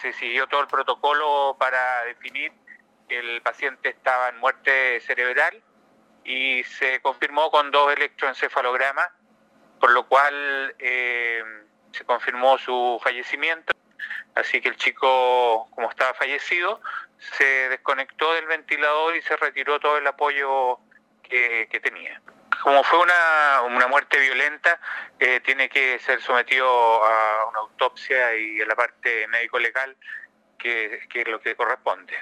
se siguió todo el protocolo para definir que el paciente estaba en muerte cerebral y se confirmó con dos electroencefalogramas, por lo cual eh, se confirmó su fallecimiento. Así que el chico, como estaba fallecido, se desconectó del ventilador y se retiró todo el apoyo que, tenía. Como fue una, una muerte violenta, eh, tiene que ser sometido a una autopsia y a la parte médico-legal, que, que es lo que corresponde.